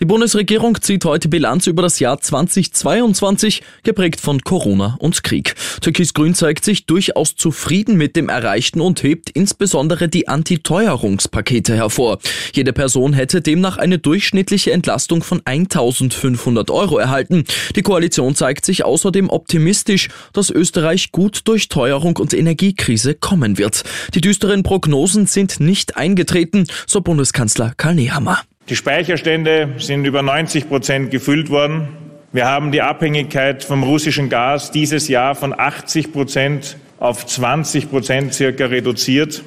Die Bundesregierung zieht heute Bilanz über das Jahr 2022, geprägt von Corona und Krieg. Türkis-Grün zeigt sich durchaus zufrieden mit dem Erreichten und hebt insbesondere die Antiteuerungspakete hervor. Jede Person hätte demnach eine durchschnittliche Entlastung von 1500 Euro erhalten. Die Koalition zeigt sich außerdem optimistisch, dass Österreich gut durch Teuerung und Energiekrise kommen wird. Die düsteren Prognosen sind nicht eingetreten, so Bundeskanzler Karl Nehammer. Die Speicherstände sind über 90 Prozent gefüllt worden. Wir haben die Abhängigkeit vom russischen Gas dieses Jahr von 80 Prozent auf 20 Prozent circa reduziert.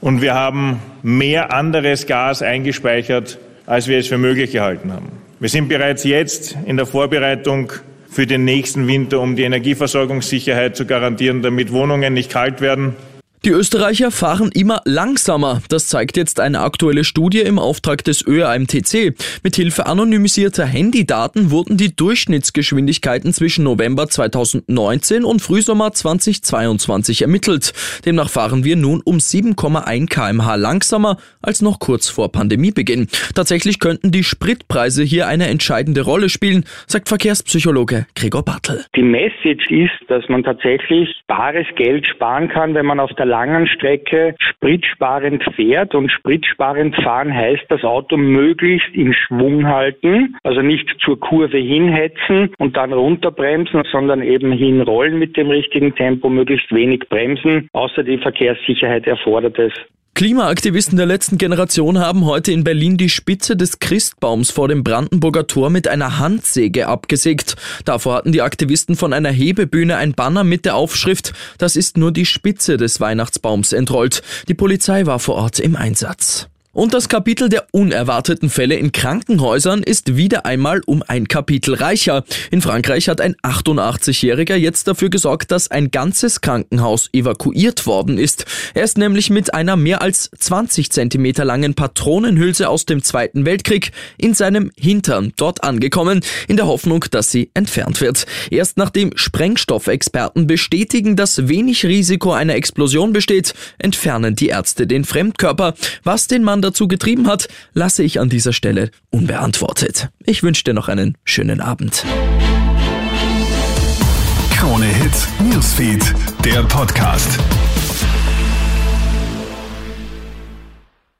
Und wir haben mehr anderes Gas eingespeichert, als wir es für möglich gehalten haben. Wir sind bereits jetzt in der Vorbereitung für den nächsten Winter, um die Energieversorgungssicherheit zu garantieren, damit Wohnungen nicht kalt werden die Österreicher fahren immer langsamer. Das zeigt jetzt eine aktuelle Studie im Auftrag des ÖAMTC. Mithilfe anonymisierter Handydaten wurden die Durchschnittsgeschwindigkeiten zwischen November 2019 und Frühsommer 2022 ermittelt. Demnach fahren wir nun um 7,1 kmh langsamer als noch kurz vor Pandemiebeginn. Tatsächlich könnten die Spritpreise hier eine entscheidende Rolle spielen, sagt Verkehrspsychologe Gregor Bartel. Die Message ist, dass man tatsächlich bares Geld sparen kann, wenn man auf der langen Strecke spritsparend fährt und spritsparend fahren heißt das Auto möglichst in Schwung halten, also nicht zur Kurve hinhetzen und dann runterbremsen, sondern eben hinrollen mit dem richtigen Tempo, möglichst wenig bremsen, außer die Verkehrssicherheit erfordert es. Klimaaktivisten der letzten Generation haben heute in Berlin die Spitze des Christbaums vor dem Brandenburger Tor mit einer Handsäge abgesägt. Davor hatten die Aktivisten von einer Hebebühne ein Banner mit der Aufschrift Das ist nur die Spitze des Weihnachtsbaums entrollt. Die Polizei war vor Ort im Einsatz. Und das Kapitel der unerwarteten Fälle in Krankenhäusern ist wieder einmal um ein Kapitel reicher. In Frankreich hat ein 88-Jähriger jetzt dafür gesorgt, dass ein ganzes Krankenhaus evakuiert worden ist. Er ist nämlich mit einer mehr als 20 Zentimeter langen Patronenhülse aus dem Zweiten Weltkrieg in seinem Hintern dort angekommen, in der Hoffnung, dass sie entfernt wird. Erst nachdem Sprengstoffexperten bestätigen, dass wenig Risiko einer Explosion besteht, entfernen die Ärzte den Fremdkörper, was den Mann dazu getrieben hat, lasse ich an dieser Stelle unbeantwortet. Ich wünsche dir noch einen schönen Abend. Krone Hits, Newsfeed, der Podcast.